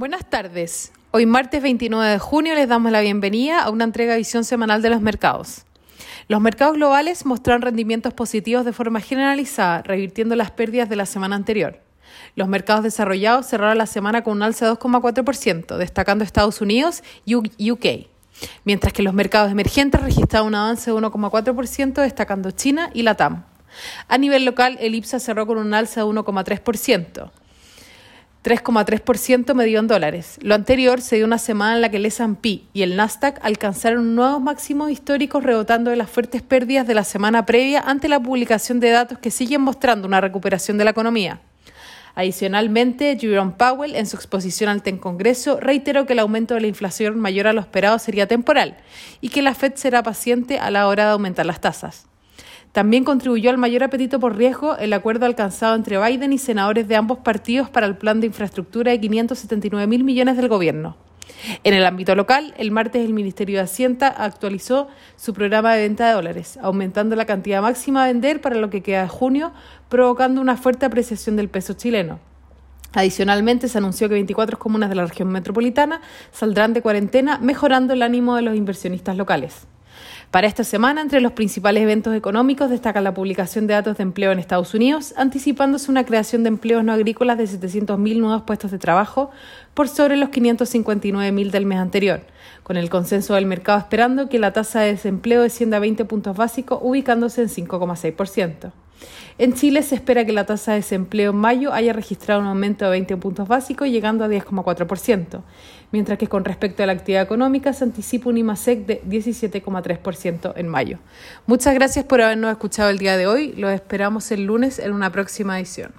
Buenas tardes. Hoy martes 29 de junio les damos la bienvenida a una entrega de visión semanal de los mercados. Los mercados globales mostraron rendimientos positivos de forma generalizada, revirtiendo las pérdidas de la semana anterior. Los mercados desarrollados cerraron la semana con un alza de 2,4%, destacando Estados Unidos y UK, mientras que los mercados emergentes registraron un avance de 1,4%, destacando China y Latam. A nivel local, el IPSA cerró con un alza de 1,3%. 3,3% medido en dólares. Lo anterior se dio una semana en la que el S&P y el Nasdaq alcanzaron nuevos máximos históricos rebotando de las fuertes pérdidas de la semana previa ante la publicación de datos que siguen mostrando una recuperación de la economía. Adicionalmente, Jerome Powell, en su exposición ante el Congreso, reiteró que el aumento de la inflación mayor a lo esperado sería temporal y que la Fed será paciente a la hora de aumentar las tasas. También contribuyó al mayor apetito por riesgo el acuerdo alcanzado entre Biden y senadores de ambos partidos para el plan de infraestructura de 579 mil millones del gobierno. En el ámbito local, el martes el Ministerio de Hacienda actualizó su programa de venta de dólares, aumentando la cantidad máxima a vender para lo que queda de junio, provocando una fuerte apreciación del peso chileno. Adicionalmente, se anunció que 24 comunas de la región metropolitana saldrán de cuarentena, mejorando el ánimo de los inversionistas locales. Para esta semana, entre los principales eventos económicos destaca la publicación de datos de empleo en Estados Unidos, anticipándose una creación de empleos no agrícolas de 700.000 nuevos puestos de trabajo por sobre los 559.000 del mes anterior, con el consenso del mercado esperando que la tasa de desempleo descienda a 20 puntos básicos, ubicándose en 5,6%. En Chile se espera que la tasa de desempleo en mayo haya registrado un aumento de 20 puntos básicos, llegando a 10,4%, mientras que con respecto a la actividad económica se anticipa un IMASEC de 17,3% en mayo. Muchas gracias por habernos escuchado el día de hoy. Los esperamos el lunes en una próxima edición.